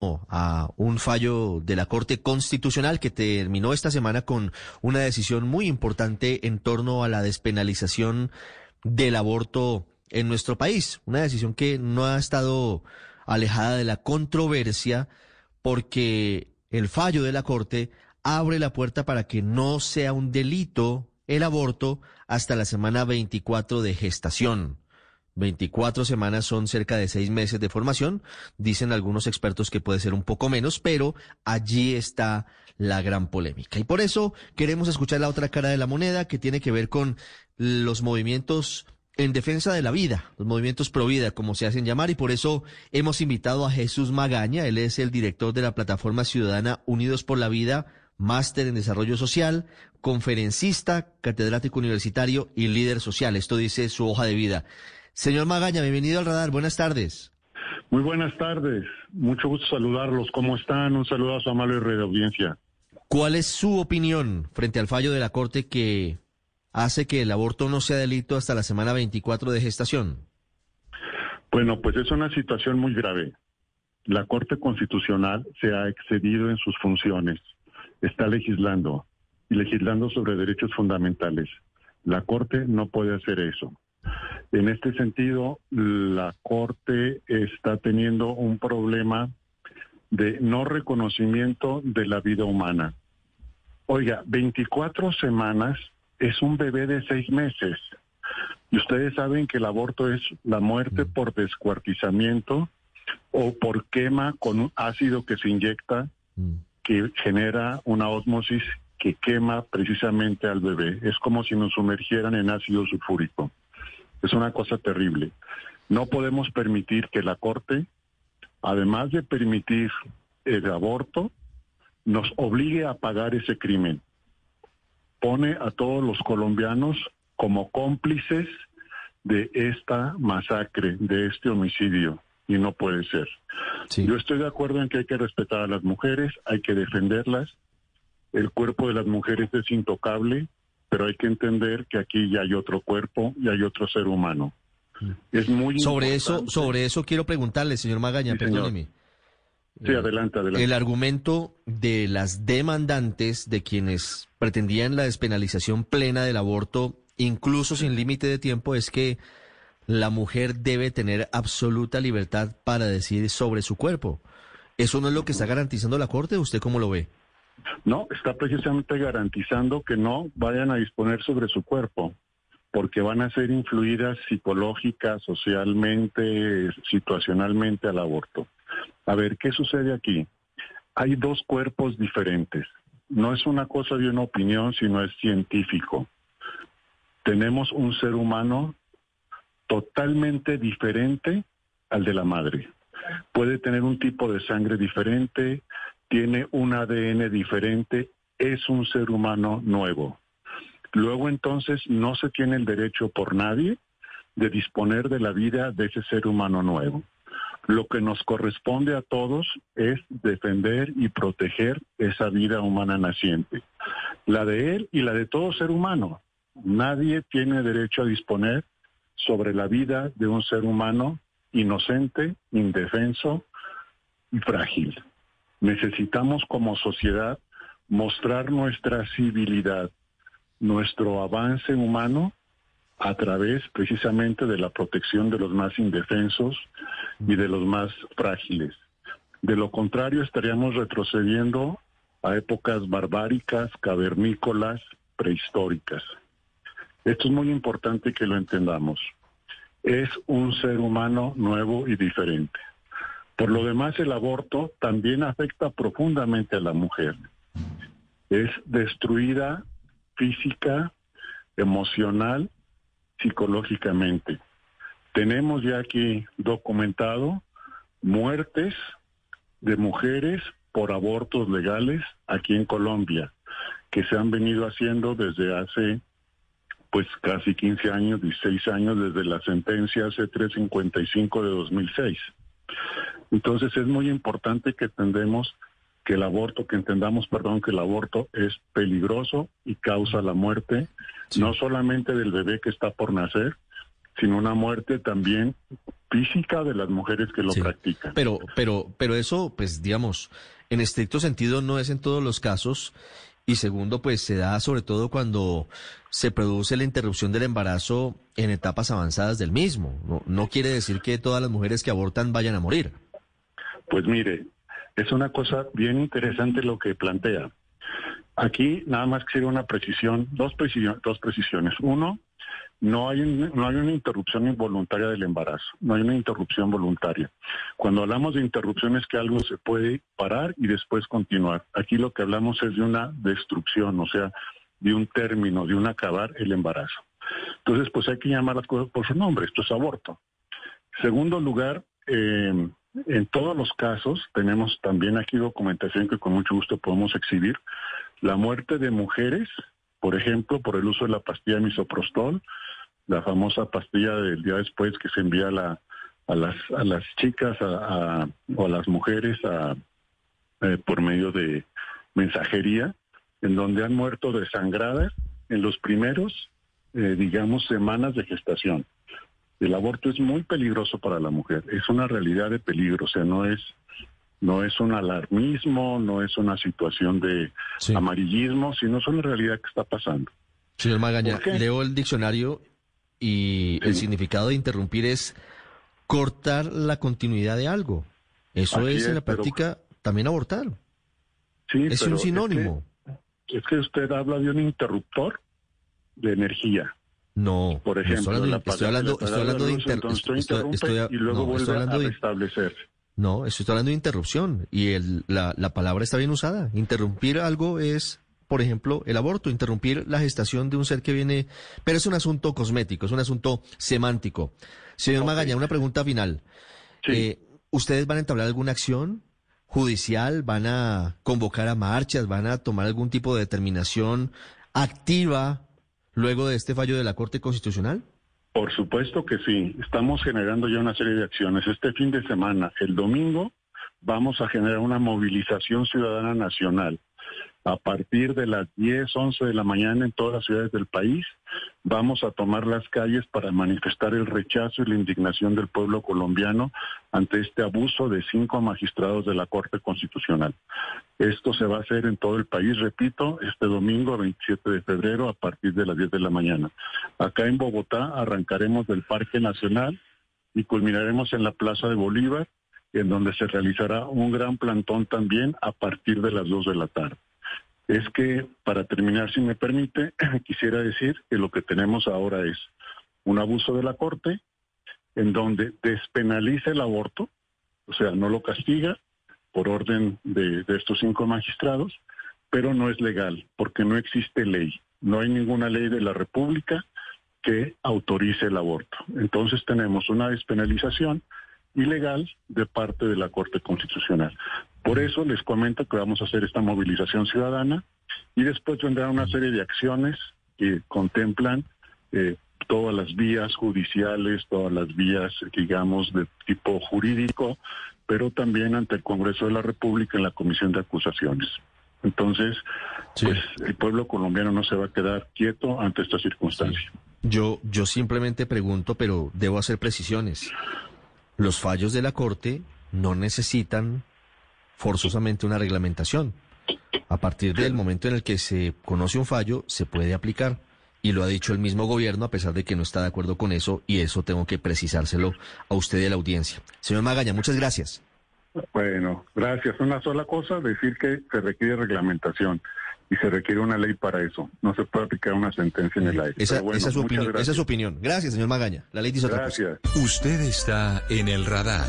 a un fallo de la Corte Constitucional que terminó esta semana con una decisión muy importante en torno a la despenalización del aborto en nuestro país. Una decisión que no ha estado alejada de la controversia porque el fallo de la Corte abre la puerta para que no sea un delito el aborto hasta la semana 24 de gestación. 24 semanas son cerca de seis meses de formación. Dicen algunos expertos que puede ser un poco menos, pero allí está la gran polémica. Y por eso queremos escuchar la otra cara de la moneda que tiene que ver con los movimientos en defensa de la vida, los movimientos pro vida, como se hacen llamar, y por eso hemos invitado a Jesús Magaña. Él es el director de la plataforma ciudadana Unidos por la Vida, máster en desarrollo social, conferencista, catedrático universitario y líder social. Esto dice su hoja de vida. Señor Magaña, bienvenido al radar. Buenas tardes. Muy buenas tardes. Mucho gusto saludarlos. ¿Cómo están? Un saludo a su amable red de audiencia. ¿Cuál es su opinión frente al fallo de la Corte que hace que el aborto no sea delito hasta la semana 24 de gestación? Bueno, pues es una situación muy grave. La Corte Constitucional se ha excedido en sus funciones. Está legislando y legislando sobre derechos fundamentales. La Corte no puede hacer eso. En este sentido, la Corte está teniendo un problema de no reconocimiento de la vida humana. Oiga, 24 semanas es un bebé de seis meses. Y ustedes saben que el aborto es la muerte mm. por descuartizamiento o por quema con un ácido que se inyecta mm. que genera una osmosis que quema precisamente al bebé. Es como si nos sumergieran en ácido sulfúrico. Es una cosa terrible. No podemos permitir que la Corte, además de permitir el aborto, nos obligue a pagar ese crimen. Pone a todos los colombianos como cómplices de esta masacre, de este homicidio, y no puede ser. Yo estoy de acuerdo en que hay que respetar a las mujeres, hay que defenderlas. El cuerpo de las mujeres es intocable, pero hay que entender que aquí ya hay otro cuerpo y hay otro ser humano. Es muy sobre eso, sobre eso quiero preguntarle, señor Magaña, perdóneme. Sí, adelante, adelante. El argumento de las demandantes, de quienes pretendían la despenalización plena del aborto, incluso sin límite de tiempo, es que la mujer debe tener absoluta libertad para decidir sobre su cuerpo. ¿Eso no es lo que está garantizando la Corte? ¿Usted cómo lo ve? No, está precisamente garantizando que no vayan a disponer sobre su cuerpo, porque van a ser influidas psicológica, socialmente, situacionalmente al aborto. A ver, ¿qué sucede aquí? Hay dos cuerpos diferentes. No es una cosa de una opinión, sino es científico. Tenemos un ser humano totalmente diferente al de la madre. Puede tener un tipo de sangre diferente, tiene un ADN diferente, es un ser humano nuevo. Luego entonces no se tiene el derecho por nadie de disponer de la vida de ese ser humano nuevo. Lo que nos corresponde a todos es defender y proteger esa vida humana naciente, la de él y la de todo ser humano. Nadie tiene derecho a disponer sobre la vida de un ser humano inocente, indefenso y frágil. Necesitamos como sociedad mostrar nuestra civilidad, nuestro avance humano a través precisamente de la protección de los más indefensos y de los más frágiles. De lo contrario, estaríamos retrocediendo a épocas barbáricas, cavernícolas, prehistóricas. Esto es muy importante que lo entendamos. Es un ser humano nuevo y diferente. Por lo demás, el aborto también afecta profundamente a la mujer. Es destruida física, emocional, psicológicamente. Tenemos ya aquí documentado muertes de mujeres por abortos legales aquí en Colombia, que se han venido haciendo desde hace pues casi 15 años, 16 años desde la sentencia C355 de 2006. Entonces es muy importante que entendemos que el aborto, que entendamos, perdón, que el aborto es peligroso y causa la muerte, no solamente del bebé que está por nacer, sino una muerte también física de las mujeres que lo practican. Pero, pero, pero eso, pues, digamos, en estricto sentido no es en todos los casos. Y segundo, pues se da sobre todo cuando se produce la interrupción del embarazo en etapas avanzadas del mismo. No, no quiere decir que todas las mujeres que abortan vayan a morir. Pues mire, es una cosa bien interesante lo que plantea. Aquí nada más quisiera una precisión, dos, dos precisiones. Uno, no hay, no hay una interrupción involuntaria del embarazo, no hay una interrupción voluntaria. Cuando hablamos de interrupción es que algo se puede parar y después continuar. Aquí lo que hablamos es de una destrucción, o sea, de un término, de un acabar el embarazo. Entonces, pues hay que llamar las cosas por su nombre, esto es aborto. Segundo lugar, eh, en todos los casos tenemos también aquí documentación que con mucho gusto podemos exhibir. La muerte de mujeres, por ejemplo, por el uso de la pastilla misoprostol, la famosa pastilla del día después que se envía a, las, a las chicas o a las mujeres eh, por medio de mensajería, en donde han muerto desangradas en los primeros, eh, digamos, semanas de gestación. El aborto es muy peligroso para la mujer, es una realidad de peligro, o sea, no es no es un alarmismo, no es una situación de amarillismo, sino es una realidad que está pasando. Señor Magaña, leo el diccionario y el significado de interrumpir es cortar la continuidad de algo. Eso es, en la práctica también abortar. Sí, es un sinónimo. Es que, usted habla de un interruptor de energía. No, por ejemplo, estoy hablando, estoy hablando, de interrupción y luego vuelve a restablecerse. No, estoy hablando de interrupción y el, la, la palabra está bien usada. Interrumpir algo es por ejemplo, el aborto, interrumpir la gestación de un ser que viene, pero es un asunto cosmético, es un asunto semántico. Señor Magaña, una pregunta final. Eh, ¿Ustedes van a entablar alguna acción judicial? ¿Van a convocar a marchas? ¿Van a tomar algún tipo de determinación activa luego de este fallo de la Corte Constitucional? Por supuesto que sí. Estamos generando ya una serie de acciones. Este fin de semana, el domingo, vamos a generar una movilización ciudadana nacional a partir de las 10, 11 de la mañana en todas las ciudades del país. Vamos a tomar las calles para manifestar el rechazo y la indignación del pueblo colombiano ante este abuso de cinco magistrados de la Corte Constitucional. Esto se va a hacer en todo el país, repito, este domingo 27 de febrero a partir de las 10 de la mañana. Acá en Bogotá arrancaremos del Parque Nacional y culminaremos en la Plaza de Bolívar, en donde se realizará un gran plantón también a partir de las 2 de la tarde es que, para terminar, si me permite, quisiera decir que lo que tenemos ahora es un abuso de la Corte en donde despenaliza el aborto, o sea, no lo castiga por orden de, estos cinco magistrados, pero no es legal porque no existe ley. No hay ninguna ley de la República que autorice el aborto. Entonces tenemos una despenalización ilegal de parte de la Corte Constitucional. Por eso les comento que vamos a hacer esta movilización ciudadana y después vendrán una serie de acciones que contemplan eh, todas las vías judiciales, todas las vías, digamos, de tipo jurídico, pero también ante el Congreso de la República en la Comisión de Acusaciones. Entonces, pues el pueblo colombiano no se va a quedar quieto ante esta circunstancia. Yo, yo simplemente pregunto, pero debo hacer precisiones. Los fallos de la Corte no necesitan forzosamente una reglamentación. A partir del momento en el que se conoce un fallo, se puede aplicar. Y lo ha dicho el mismo gobierno, a pesar de que no está de acuerdo con eso, y eso tengo que precisárselo a usted y a la audiencia. Señor Magaña, muchas gracias. Bueno, gracias. Una sola cosa, decir que se requiere reglamentación y se requiere una ley para eso. No se puede aplicar una sentencia en el aire. Esa, es, su opinión, esa es su opinión. Gracias, señor Magaña. La ley dice otra cosa. Usted está en el radar.